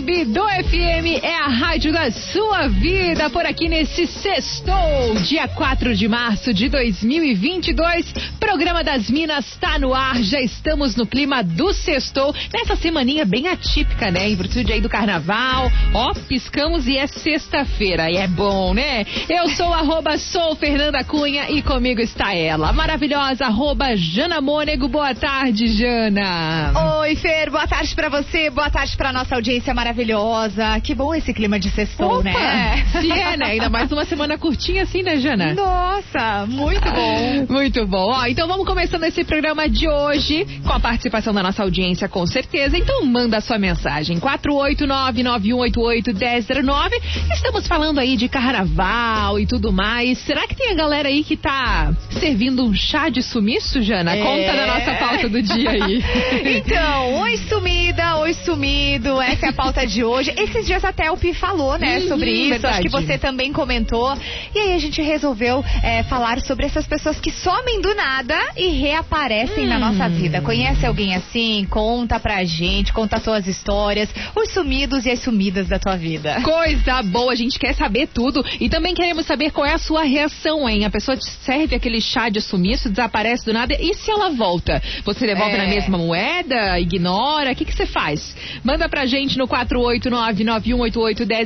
Do FM é a rádio da sua vida por aqui nesse sextou, dia 4 de março de 2022. Programa das Minas tá no ar, já estamos no clima do sextou, nessa semaninha bem atípica, né? Em virtude aí do carnaval, ó, piscamos e é sexta-feira, e é bom, né? Eu sou arroba sou Fernanda Cunha e comigo está ela, maravilhosa arroba Jana Mônego. Boa tarde, Jana. Oi, Fer, boa tarde pra você, boa tarde pra nossa audiência maravilhosa. Que bom esse clima de sextou, Opa, né? Se é, né? Ainda mais uma semana curtinha assim, né, Jana? Nossa, muito bom. Muito bom. Ó, então vamos começando esse programa de hoje com a participação da nossa audiência, com certeza. Então manda sua mensagem. 489-9188-1009. Estamos falando aí de carnaval e tudo mais. Será que tem a galera aí que tá servindo um chá de sumiço, Jana? É. Conta da nossa pauta do dia aí. Então, oi sumida, oi sumido, essa é a pauta de hoje. Esses dias até o Pi falou, né, Uhum, sobre isso. verdade. Acho que você também comentou. E aí a gente resolveu é, falar sobre essas pessoas que somem do nada e reaparecem na Hum. nossa vida. Conhece alguém assim? Conta pra gente, conta suas histórias, os sumidos e as sumidas da tua vida. Coisa boa, a gente quer saber tudo e também queremos saber qual é a sua reação, hein? A pessoa te serve aquele chá de sumiço, desaparece do nada e se ela volta? Você devolve É. na mesma moeda? Ignora? O que que você faz? Manda pra gente no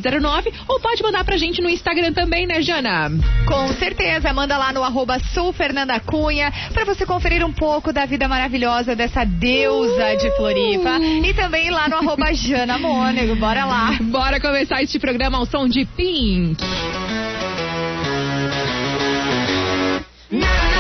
489-9188-1009 ou pode mandar pra gente no Instagram também, né, Jana? Com certeza, manda lá no arroba Sul Fernanda Cunha pra você conferir um pouco da vida maravilhosa dessa deusa de Floripa. E também lá no arroba Jana Mônego. Bora lá. Bora começar este programa ao som de Pink. Fight.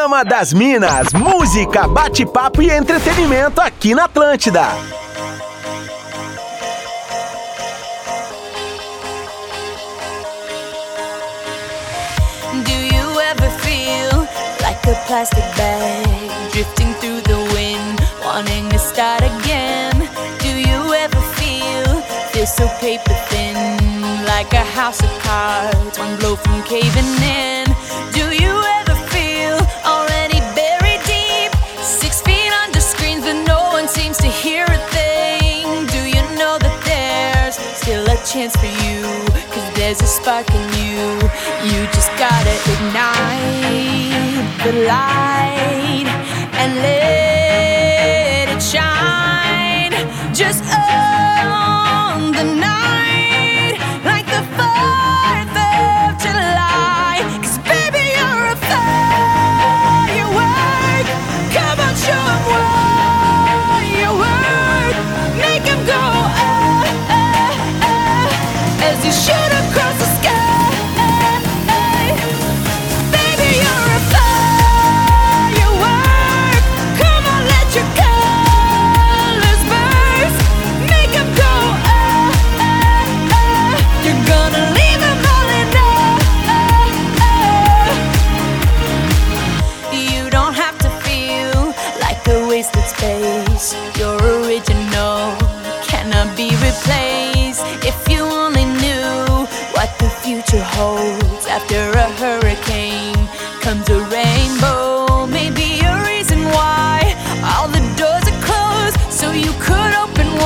Dama das Minas, música, bate-papo e entretenimento aqui na Atlântida. Do you ever feel like a plastic bag drifting through the wind, wanting to start again? Do you ever feel this so paper thin, like a house of cards, one blow from caving in? Do you ever seems to hear a thing. Do you know that there's still a chance for you? Cause there's a spark in you. You just gotta ignite the light.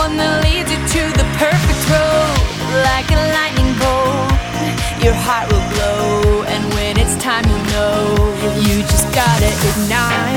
one that leads you to the perfect road. Like a lightning bolt, your heart will glow, And when it's time, you know. You just gotta ignite.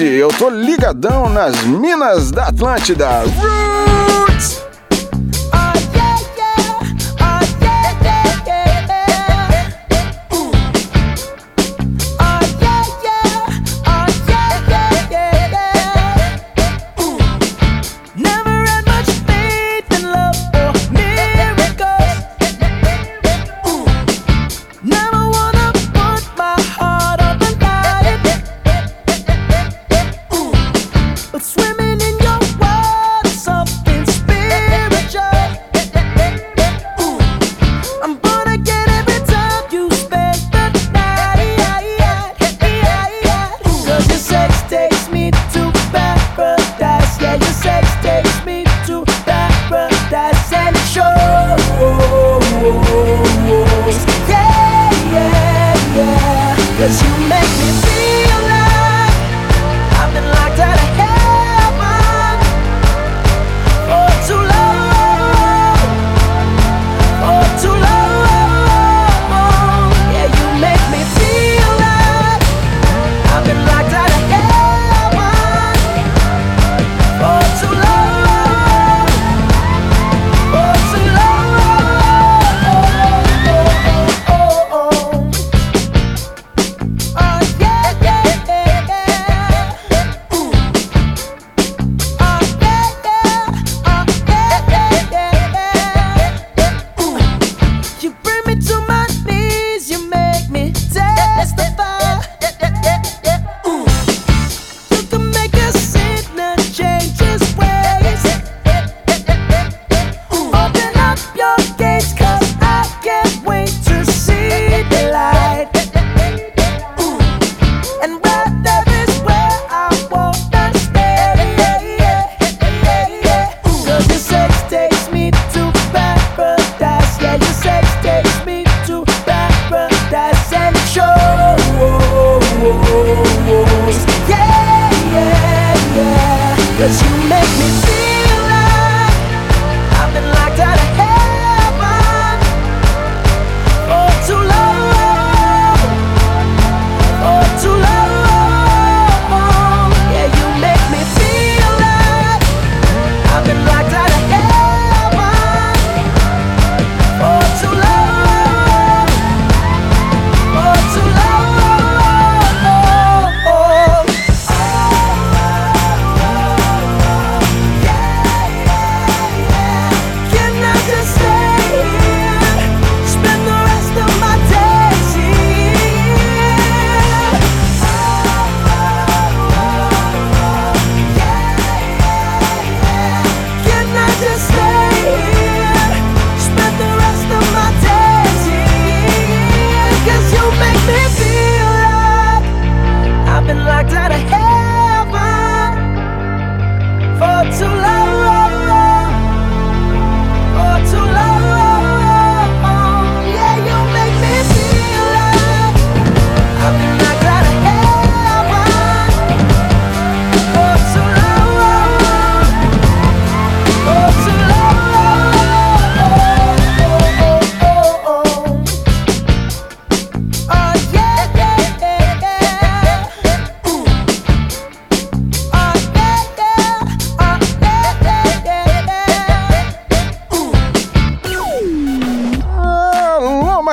Eu tô ligadão nas minas da Atlântida. Roo!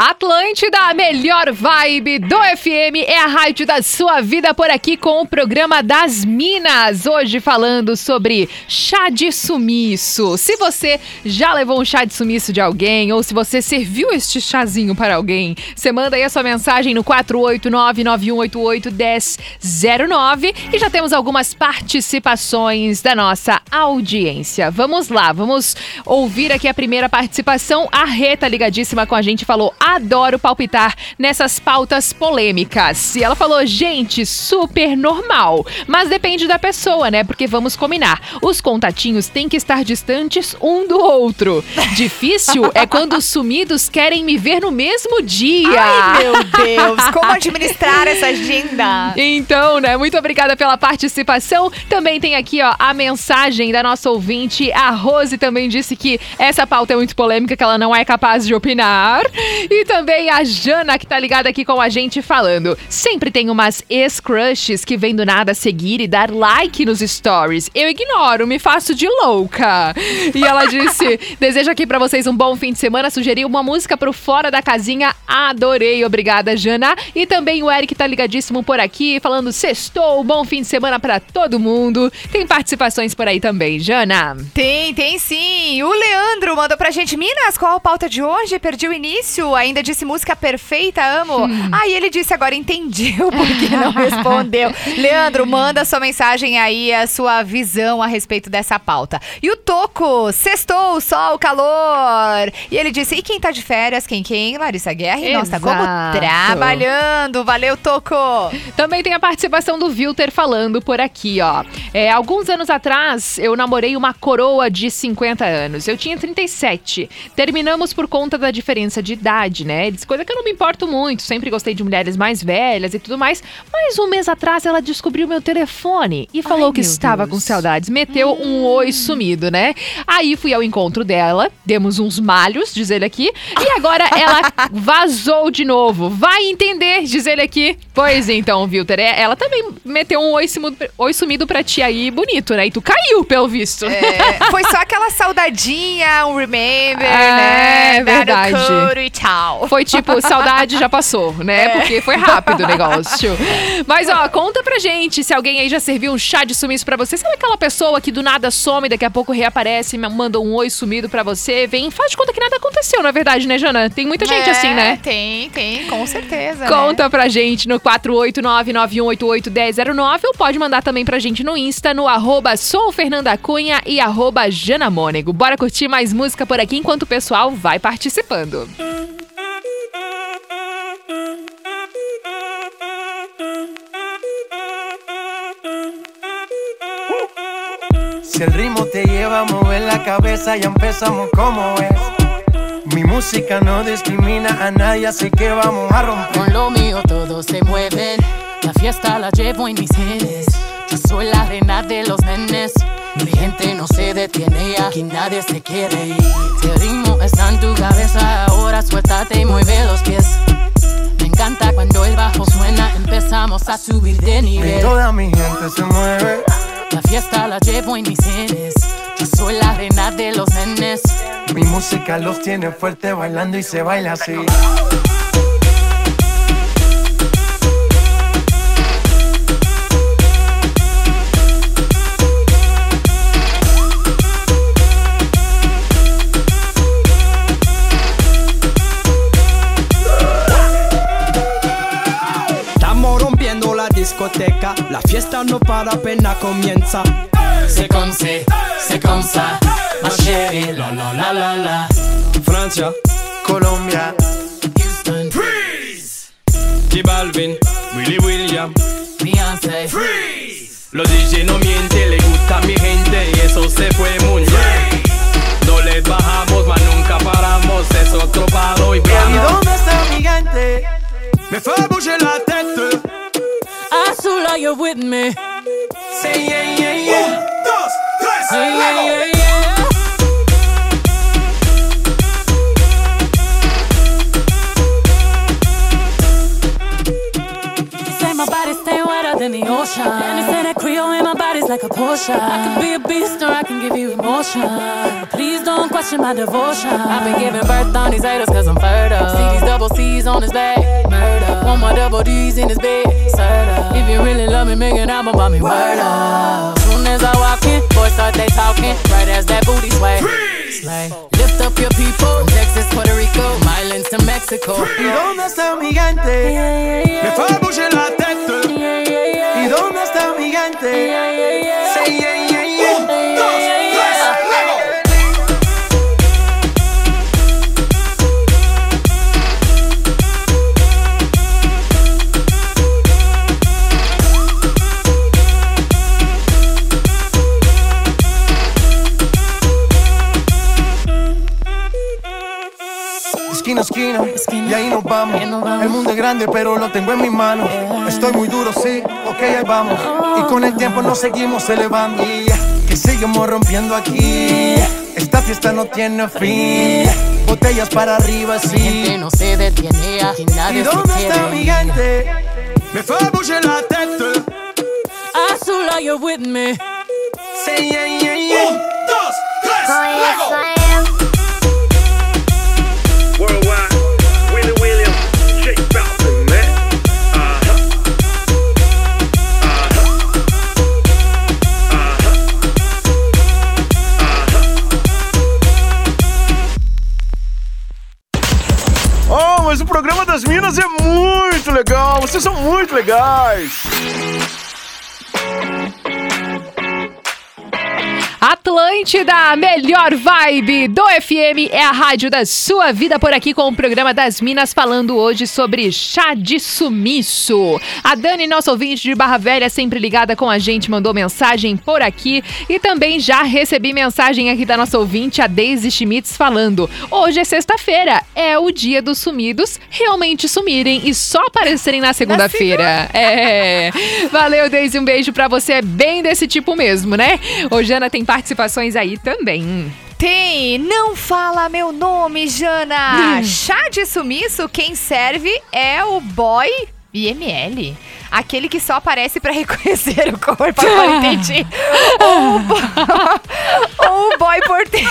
Atlântida, a melhor vibe do FM é a rádio da sua vida por aqui com o programa das Minas. Hoje falando sobre chá de sumiço. Se você já levou um chá de sumiço de alguém ou se você serviu este chazinho para alguém, você manda aí a sua mensagem no 489-9188-1009 e já temos algumas participações da nossa audiência. Vamos lá, vamos ouvir aqui a primeira participação. A Reta ligadíssima com a gente falou: adoro palpitar nessas pautas polêmicas. E ela falou, gente, super normal. Mas depende da pessoa, né? Porque vamos combinar. Os contatinhos têm que estar distantes um do outro. Difícil é quando os sumidos querem me ver no mesmo dia. Ai, meu Deus, como administrar essa agenda? Então, né? Muito obrigada pela participação. Também tem aqui, ó, a mensagem da nossa ouvinte. A Rose também disse que essa pauta é muito polêmica, que ela não é capaz de opinar. E também a Jana, que tá ligada aqui com a gente, falando. Sempre tem umas ex-crushes que vem do nada seguir e dar like nos stories. Eu ignoro, me faço de louca. E ela disse: desejo aqui pra vocês um bom fim de semana. Sugeriu uma música pro Fora da Casinha. Adorei, obrigada, Jana. E também o Eric tá ligadíssimo por aqui, falando: sextou, bom fim de semana pra todo mundo. Tem participações por aí também, Jana. Tem, tem sim. O Leandro mandou pra gente: Minas, qual a pauta de hoje? Perdi o início. Ainda disse música perfeita, amo. Aí ele disse: agora entendi o porquê não respondeu. Leandro, manda sua mensagem aí, a sua visão a respeito dessa pauta. E o Toco, sextou, sol, calor. E ele disse: e quem tá de férias? Quem, quem? Larissa Guerra. E nós tá como trabalhando. Valeu, Toco. Também tem a participação do Wilter falando por aqui, ó. É, alguns anos atrás, eu namorei uma coroa de 50 anos. Eu tinha 37. Terminamos por conta da diferença de idade, né? Ele disse, coisa que eu não me importo muito. Sempre gostei de mulheres mais velhas e tudo mais. Mas um mês atrás, ela descobriu meu telefone e falou Ai, que estava Deus. com saudades. Meteu um oi sumido, né? Aí fui ao encontro dela, demos uns malhos, diz ele aqui. E agora ela vazou de novo. Vai entender, diz ele aqui. Pois então, Wilter, é- ela também meteu um oi sumido, oi sumido pra ti aí, bonito, né? E tu caiu, pelo visto. É, foi só aquela saudadinha, um remember, É, né? O verdade. e tchau. Foi tipo, saudade já passou, né? É. Porque foi rápido o negócio. Mas, ó, conta pra gente se alguém aí já serviu um chá de sumiço pra você. Sabe aquela pessoa que do nada some, daqui a pouco reaparece, manda um oi sumido pra você, vem, faz de conta que nada aconteceu, na verdade, né, Jana? Tem muita gente É, assim, né? Tem, tem, com certeza. né? Conta pra gente no 489-9188-1009 ou pode mandar também pra gente no Insta, no arroba sou Fernanda Cunha e arroba Jana Mônego. Bora curtir mais música por aqui enquanto o pessoal vai participando. Si el ritmo te lleva a mover la cabeza, ya empezamos como es. Mi música no discrimina a nadie, así que vamos a romper. Con lo mío todos se mueven. La fiesta la llevo en mis genes. Yo soy la reina de los nenes. Mi gente no se detiene y aquí nadie se quiere ir. El ritmo está en tu cabeza, ahora suéltate y mueve los pies. Me encanta cuando el bajo suena, empezamos a subir de Y nivel. toda mi gente se mueve. La fiesta la llevo en mis genes. Yo soy la reina de los nenes. Mi música los tiene fuerte bailando y se baila así. Discoteca, la fiesta no para, apenas comienza. C'est comme c'est, c'est comme ça. Ma chérie, la la la la la. Francia, Colombia, Houston, J Balvin, Willy William. Beyoncé, Los DJ no mienten, le gusta a mi gente y eso se fue muy bien. No les bajamos, mas nunca paramos, es otro palo y ¿Y vamos. dónde está mi gente? Me fue bouger la. Azul, are with me? Say yeah, yeah, yeah. dos, tres, Yeah, yeah, yeah, caution. I could be a beast or I can give you emotion. But please don't question my devotion. I've been giving birth on these haters cause I'm fertile. See these double C's on his back, murder. One more double D's in his bed, serta. If you really love me, make an album about me, word up. Soon as I walk in, boys start they talking, right as that booty sway. Slay. Lift up your people, Texas, Puerto Rico, Islands to Mexico. ¿Y dónde está mi gigante? Me fue a grande, pero lo tengo en mis manos. Estoy muy duro, sí, ok, ahí vamos. Y con el tiempo nos seguimos elevando. Y que seguimos rompiendo aquí. Esta fiesta no tiene fin. Botellas para arriba, Mi gente sí. no se detiene, aquí nadie ¿Y se dónde está mi gigante? Me fue a bouger la tête. Azul, you're with me. Say yeah, yeah, yeah. Un, dos, tres, luego. Programa das Minas é muito legal. Vocês são muito legais. Atlântida, melhor vibe do FM é a rádio da sua vida por aqui com o programa das Minas falando hoje sobre chá de sumiço. A Dani, nossa ouvinte de Barra Velha, sempre ligada com a gente, mandou mensagem por aqui e também já recebi mensagem aqui da nossa ouvinte, a Daisy Schmitz, falando: hoje é sexta-feira, é o dia dos sumidos realmente sumirem e só aparecerem na segunda-feira. É. Valeu, Daisy, um beijo pra você, é bem desse tipo mesmo, né? Ô, Jana, tem participações aí também. Tem, não fala meu nome, Hum. Jana. Chá de sumiço, quem serve é o boy IML. Aquele que só aparece pra reconhecer o corpo, agora entendi. Ou o, bo- ou o boy porteiro.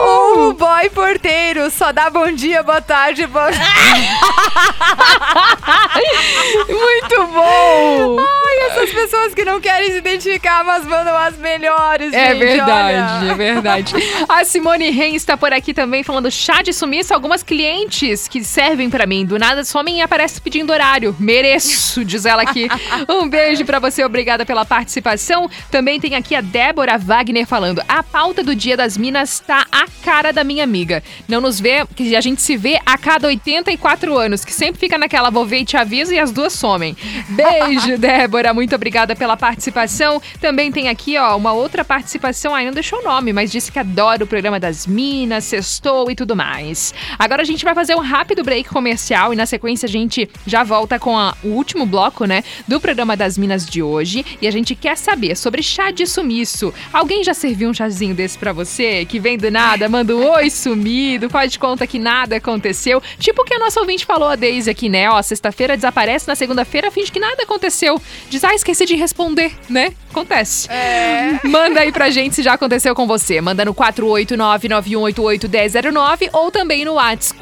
Ou o boy porteiro, só dá bom dia, boa tarde, bom... Muito essas pessoas que não querem se identificar, mas mandam as melhores, É gente, verdade, olha. é verdade. A Simone Ren está por aqui também falando chá de sumiço. Algumas clientes que servem pra mim do nada somem e aparecem pedindo horário. Mereço, diz ela aqui. Um beijo pra você, obrigada pela participação. Também tem aqui a Débora Wagner falando: a pauta do Dia das Minas tá a cara da minha amiga. Não nos vê, que a gente se vê a cada 84 anos, que sempre fica naquela vou ver e te aviso e as duas somem. Beijo, Débora, muito obrigada pela participação. Também tem aqui, ó, uma outra participação, não deixou o nome, mas disse que adora o programa das Minas, sextou e tudo mais. Agora a gente vai fazer um rápido break comercial e na sequência a gente já volta com a- o último bloco, né, do programa das Minas de hoje. E a gente quer saber sobre chá de sumiço. Alguém já serviu um chazinho desse pra você? Que vem do nada, manda um oi sumido, faz de conta que nada aconteceu. Tipo o que a nossa ouvinte falou, a Deise aqui, né? Ó, sexta-feira desaparece, na segunda-feira finge que nada aconteceu. Diz, ah, esqueci de responder, né? Acontece. Manda aí pra gente se já aconteceu com você. Manda no 489-9188-1009 ou também no WhatsApp,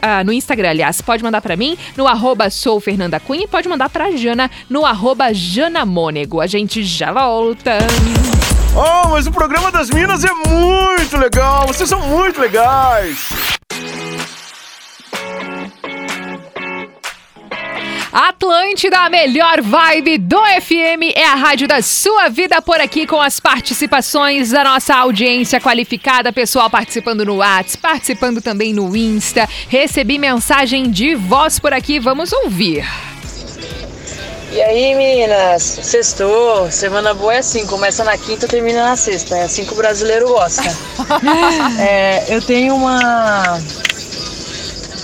ah, no Instagram, aliás. Pode mandar pra mim no arroba sou Fernanda Cunha e pode mandar pra Jana no arroba Jana Mônego. A gente já volta. Oh, mas o programa das Minas é muito legal. Vocês são muito legais. Atlântida, a melhor vibe do FM, é a rádio da sua vida por aqui com as participações da nossa audiência qualificada, pessoal participando no WhatsApp, participando também no Insta. Recebi mensagem de voz por aqui, vamos ouvir. E aí, meninas? Sextou. Semana boa é assim, começa na quinta, termina na sexta. É assim que o brasileiro gosta. É, eu tenho uma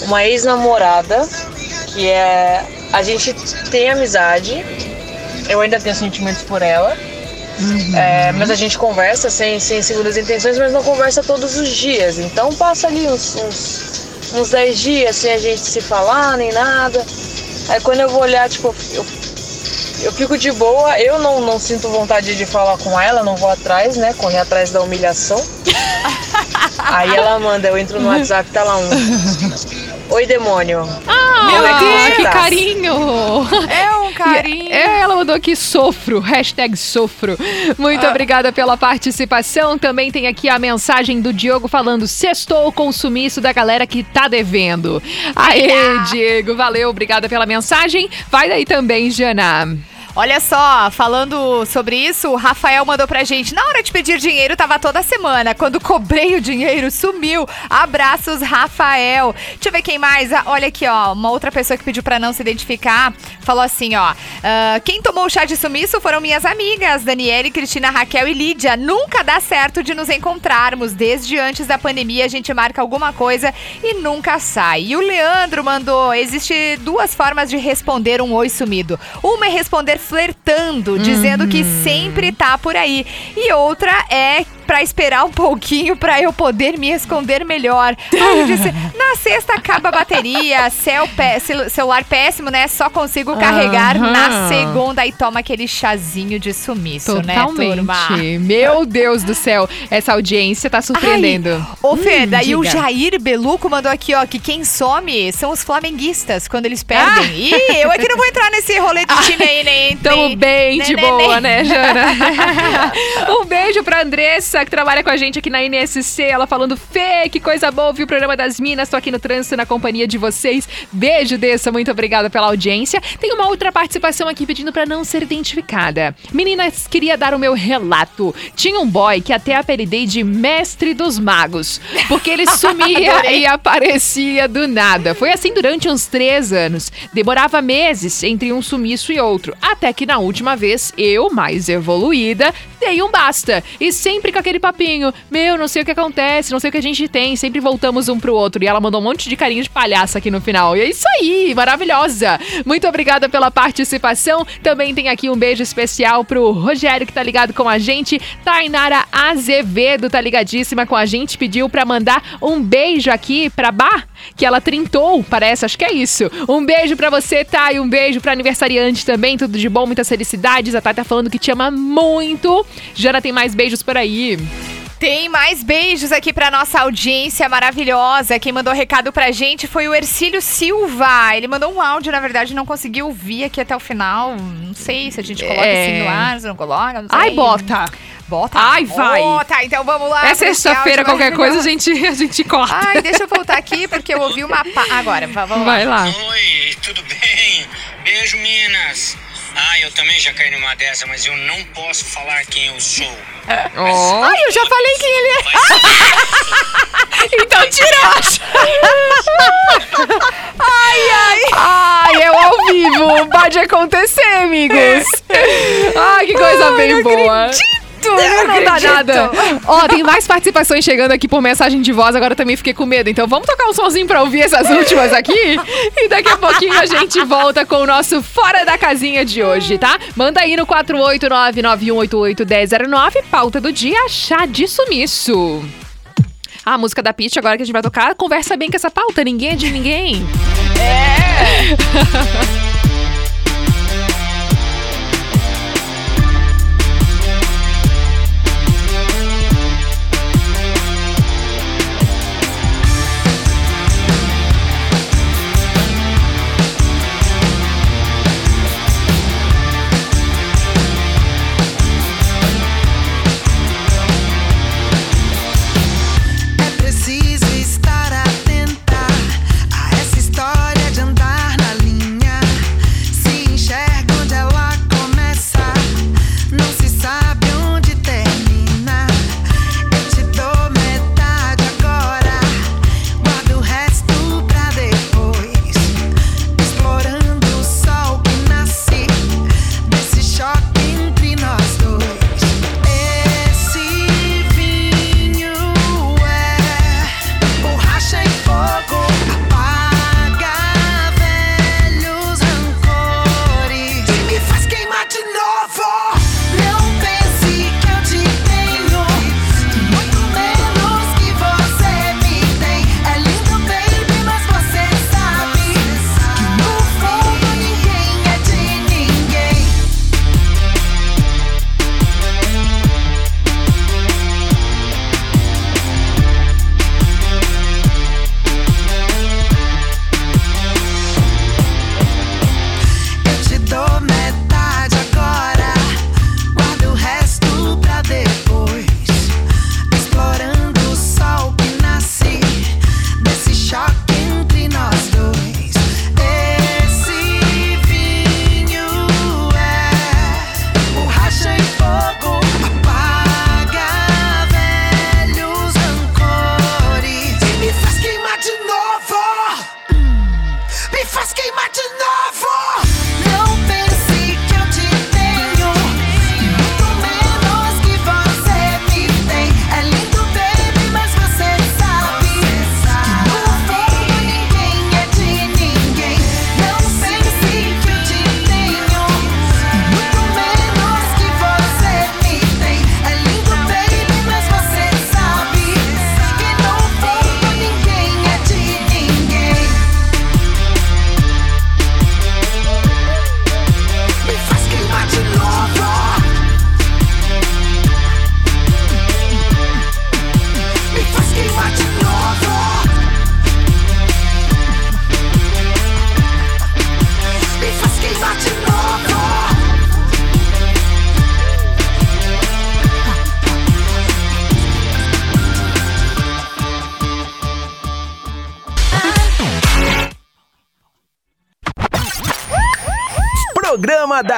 uma ex-namorada que é a gente tem amizade. Eu ainda tenho sentimentos por ela. É, mas a gente conversa sem, sem segundas intenções, mas não conversa todos os dias. Então passa ali uns, uns, uns 10 dias sem a gente se falar nem nada. Aí quando eu vou olhar, tipo, eu eu fico de boa, eu não, não sinto vontade de falar com ela, não vou atrás, né? Correr atrás da humilhação. Aí ela manda, eu entro no WhatsApp, tá lá um. Oi, demônio. Ah, Meu ah, Deus. que carinho! É um carinho. É, ela mandou aqui sofro, hashtag sofro. Muito Ah. obrigada pela participação. Também tem aqui a mensagem do Diogo falando: sextou com o sumiço da galera que tá devendo. Aê, Diego, valeu, obrigada pela mensagem. Vai daí também, Jana. Olha só, falando sobre isso, o Rafael mandou pra gente. Na hora de pedir dinheiro, tava toda semana. Quando cobrei o dinheiro, sumiu. Abraços, Rafael. Deixa eu ver quem mais. Ah, olha aqui, ó. Uma outra pessoa que pediu pra não se identificar falou assim, ó. "Ah, quem tomou o chá de sumiço foram minhas amigas, Daniele, Cristina, Raquel e Lídia. Nunca dá certo de nos encontrarmos. Desde antes da pandemia, a gente marca alguma coisa e nunca sai. E o Leandro mandou: existe duas formas de responder um oi sumido. Uma é responder flertando, dizendo que sempre tá por aí. E outra é pra esperar um pouquinho pra eu poder me esconder melhor. Aí ele disse: na sexta acaba a bateria, cel celular péssimo, né? Só consigo carregar Aham. na segunda e toma aquele chazinho de sumiço, né, turma? Totalmente. Meu Deus do céu, essa audiência tá surpreendendo. Ô, Fê, Hum, daí o. Jair Beluco mandou aqui, ó, que quem some são os flamenguistas quando eles perdem. Ih, eu é que não vou entrar nesse rolê de time aí, nem. Tamo bem nem- de nem- boa, nem- né, Jana? um beijo pra Andressa, que trabalha com a gente aqui na NSC. Ela falando, Fê, que coisa boa ouvir o programa das Minas. Tô aqui no trânsito na companhia de vocês. Beijo, Dessa. Muito obrigada pela audiência. Tem uma outra participação aqui pedindo pra não ser identificada. Meninas, queria dar o meu relato. Tinha um boy que até apelidei de Mestre dos Magos, porque ele sumia e aparecia do nada. Foi assim durante uns três anos. Demorava meses entre um sumiço e outro. Até que na última vez, eu, mais evoluída, dei um basta. E sempre com aquele papinho: Meu, não sei o que acontece, não sei o que a gente tem. Sempre voltamos um pro outro. E ela mandou um monte de carinho de palhaça aqui no final. E é isso aí, maravilhosa. Muito obrigada pela participação. Também tem aqui um beijo especial pro Rogério que tá ligado com a gente. Tainara Azevedo tá ligadíssima com a gente. Pediu pra mandar um beijo aqui pra Bar, que ela trintou, parece, acho que é isso. Um beijo pra você, Thay. Um beijo pra aniversariante também. Tudo de bom, muitas felicidades. A Thay tá falando que te ama muito. Jana tem mais beijos por aí. Tem mais beijos aqui pra nossa audiência maravilhosa. Quem mandou recado pra gente foi o Ercílio Silva. Ele mandou um áudio, na verdade, não conseguiu ouvir aqui até o final. Não sei se a gente coloca É. assim no ar, se não coloca, não sei. Ai, bota. Bota. Ai, vai. Bota, então vamos lá. É sexta-feira, qualquer coisa a gente, a gente corta. Ai, deixa eu voltar aqui porque eu ouvi uma. Pa... Agora, va- vamos Vai lá. Oi, tudo bem? Beijo, Minas. Ah, eu também já caí numa dessa, mas eu não posso falar quem eu sou. Ó. Ai, eu já falei quem ele é. então tira! ai, ai. Ai, é ao vivo. Pode acontecer, amigos. Ai, que coisa Ai, bem boa. acredito, Não, não não dá nada. Ó, tem mais participações chegando aqui por mensagem de voz. Agora eu também fiquei com medo. Então vamos tocar um somzinho pra ouvir essas últimas aqui? E daqui a pouquinho a gente volta com o nosso Fora da Casinha de hoje, tá? Manda aí no 489-9188-1009, pauta do dia, chá de sumiço. A música da Pitch agora que a gente vai tocar, conversa bem com essa pauta, ninguém é de ninguém. É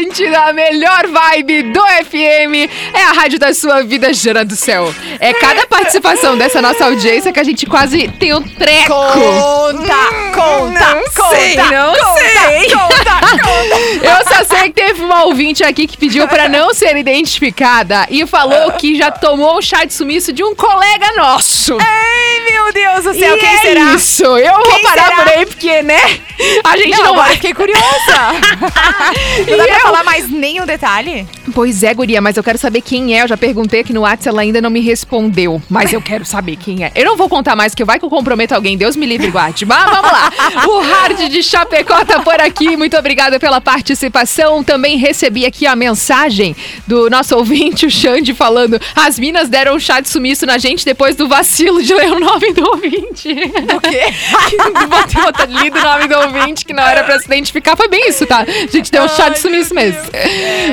Atlântida, a melhor vibe do FM. É a rádio da sua vida, Jana do Céu. É cada participação dessa nossa audiência que a gente quase tem um treco. Conta, conta, não conta, sei, não conta, sei. conta, conta. Eu só sei que teve uma ouvinte aqui que pediu pra não ser identificada e falou que já tomou um chá de sumiço de um colega nosso. Ai, meu Deus do céu, E quem é será? isso, eu vou Quem parar será? por aí porque, né, a gente Não, não, vai. fiquei curiosa. E eu- falar mais nenhum detalhe? Pois é, guria, mas eu quero saber quem é. Eu já perguntei aqui no WhatsApp, ela ainda não me respondeu. Mas eu quero saber quem é. Eu não vou contar mais, que vai que eu comprometo alguém. Deus me livre, guarde. Mas vamos lá. O Hard de Chapecó tá por aqui. Muito obrigada pela participação. Também recebi aqui a mensagem do nosso ouvinte, o Xande, falando as minas deram um chá de sumiço na gente depois do vacilo de ler o nome do ouvinte. O quê? Botei outra lido o nome do ouvinte que não era pra se identificar. Foi bem isso, tá? A gente deu um chá de sumiço mesmo.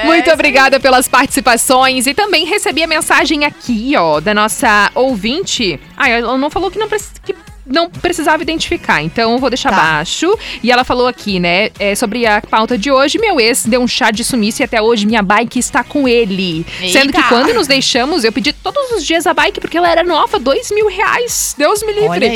Muito obrigada pelas participações. E também recebi a mensagem aqui, ó, da nossa ouvinte. Ah, ela não falou que não. Que não precisava identificar, então eu vou deixar Tá. baixo. E ela falou aqui, né, é, sobre a pauta de hoje. Meu ex deu um chá de sumiço e até hoje minha bike está com ele. Sendo que Eita. quando nos deixamos, eu pedi todos os dias a bike porque ela era nova, dois mil reais. Deus me livre.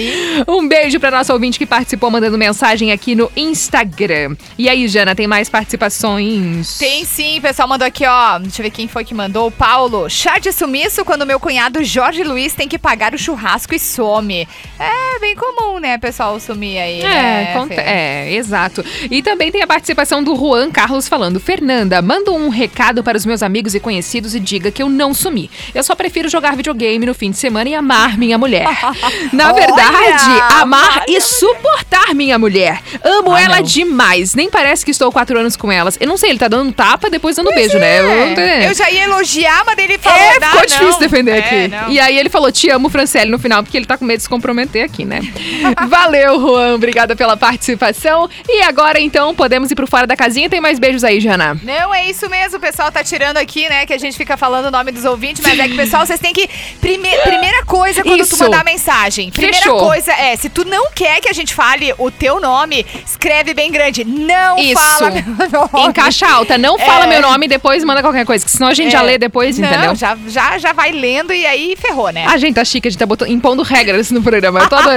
Um beijo pra nossa ouvinte que participou mandando mensagem aqui no Instagram. E aí, Jana, tem mais participações? Tem sim, o pessoal mandou aqui, ó. Deixa eu ver quem foi que mandou. O Paulo. Chá de sumiço quando meu cunhado Jorge Luiz tem que pagar o churrasco e some. É bem comum, né, pessoal, sumir aí. É, né, é, exato. E também tem a participação do Juan Carlos falando: Fernanda, manda um recado para os meus amigos e conhecidos e diga que eu não sumi. Eu só prefiro jogar videogame no fim de semana e amar minha mulher. Na Olha, verdade, amar olha. e suportar minha mulher. Amo Ah, ela não. demais. Nem parece que estou quatro anos com elas. Eu não sei, ele tá dando tapa depois dando beijo, né? Eu não tô entendendo. É, Eu já ia elogiar, mas ele falou. É, "Ah, ficou não." difícil defender É, aqui. não. E aí ele falou, te amo, Franciele, no final, porque ele tá com medo de se comprometer aqui, né? Valeu, Juan, obrigada pela participação. E agora, então, podemos ir pro Fora da Casinha. Tem mais beijos aí, Jana? Não, é isso mesmo. O pessoal tá tirando aqui, né? Que a gente fica falando o nome dos ouvintes, mas é que, pessoal, vocês têm que. Prime... Primeira coisa quando Isso. tu mandar mensagem. Primeira Fechou. coisa é: se tu não quer que a gente fale o teu nome, escreve bem grande. Não Isso. fala meu nome. Em caixa alta, não fala É. meu nome e depois manda qualquer coisa, que senão a gente já É. lê depois, Não, entendeu? Já, já, já vai lendo e aí ferrou, né? A gente tá chique, a gente tá botando, impondo regras no programa. Eu tô adorando.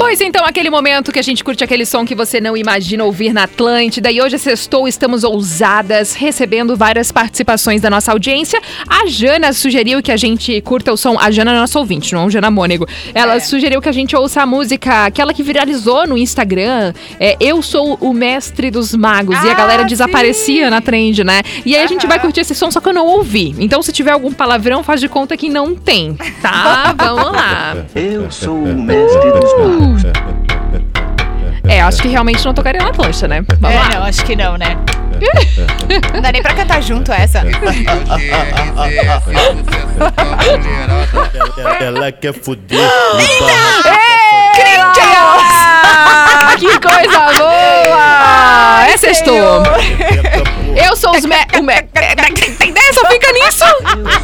Pois então, aquele momento que a gente curte aquele som que você não imagina ouvir na Atlântida. E hoje, sextou, estamos ousadas, recebendo várias participações da nossa audiência. A Jana sugeriu que a gente curta o som. A Jana é nossa ouvinte, não é o Jana Mônego. Ela É. sugeriu que a gente ouça a música, aquela que viralizou no Instagram. É Eu Sou o Mestre dos Magos. e a Ah, galera sim. desaparecia na trend, né? E aí a gente vai curtir esse som, só que eu não ouvi. Então, se tiver algum palavrão, faz de conta que não tem, tá? Vamos lá. Eu sou o mestre dos magos. É, acho que realmente não tocaria na plancha, né? Vamos É, lá. não, acho que não, né? Não dá nem pra cantar junto essa. Ela quer fuder. Ah, que coisa boa! É sextou. Eu sou os me... o me... Tem ideia? Só fica nisso.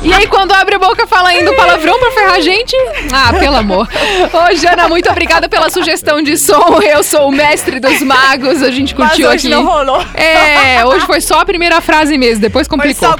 E aí, quando abre a boca, fala ainda um palavrão pra ferrar a gente? Ah, pelo amor. Ô, Jana, muito obrigada pela sugestão de som. Eu sou o mestre dos magos. A gente Mas curtiu hoje aqui. não rolou. É, hoje foi só a primeira frase mesmo, depois complicou. só-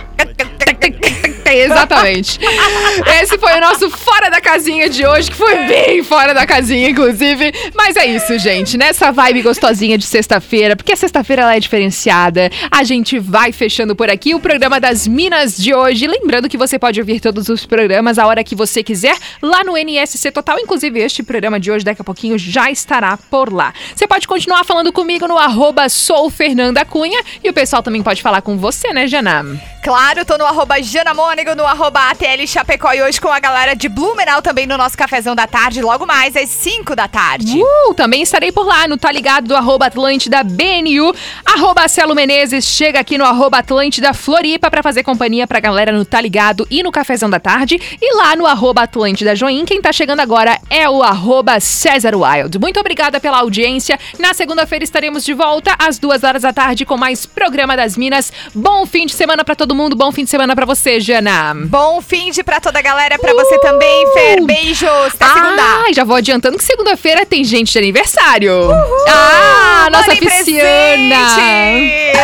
Exatamente. Esse foi o nosso Fora da Casinha de hoje, que foi bem fora da casinha, inclusive. Mas é isso, gente. Nessa vibe gostosinha de sexta-feira, porque a sexta-feira ela é diferenciada. A gente vai fechando por aqui o programa das Minas de hoje. Lembrando que você pode ouvir todos os programas a hora que você quiser lá no NSC Total. Inclusive, este programa de hoje, daqui a pouquinho, já estará por lá. Você pode continuar falando comigo no arroba sou Fernanda Cunha. E o pessoal também pode falar com você, né, Jana? Claro, tô no arroba Jana No arroba ATL Chapecó e hoje com a galera de Blumenau também no nosso cafezão da tarde, logo mais às 5 da tarde. Uh, também estarei por lá no Tá Ligado do arroba Atlântida BNU, arroba Celo Menezes, chega aqui no arroba Atlântida Floripa pra fazer companhia pra galera no Tá Ligado e no Cafezão da Tarde. E lá no arroba Atlântida Join, quem tá chegando agora é o arroba César Wild. Muito obrigada pela audiência. Na segunda-feira estaremos de volta às duas horas da tarde com mais Programa das Minas. Bom fim de semana pra todo mundo, bom fim de semana pra você, Jana. Bom fim de pra toda a galera, pra você também, Fer. Beijos. Até segunda. Ai, já vou adiantando que segunda-feira tem gente de aniversário. Ah, nossa Mandem pisciana.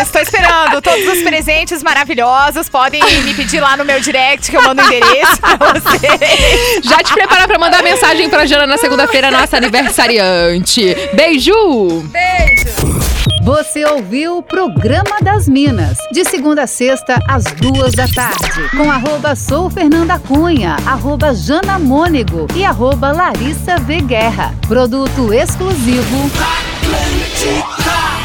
Estou esperando todos os presentes maravilhosos. Podem me pedir lá no meu direct que eu mando o endereço pra vocês. Já te prepara pra mandar mensagem pra Jana na segunda-feira, nossa aniversariante. Beijo! Beijo! Você ouviu o Programa das Minas, de segunda a sexta, às duas da tarde, com arroba sou Fernanda Cunha, arroba Jana Mônego e arroba Larissa V. Guerra. Produto exclusivo Atlântica.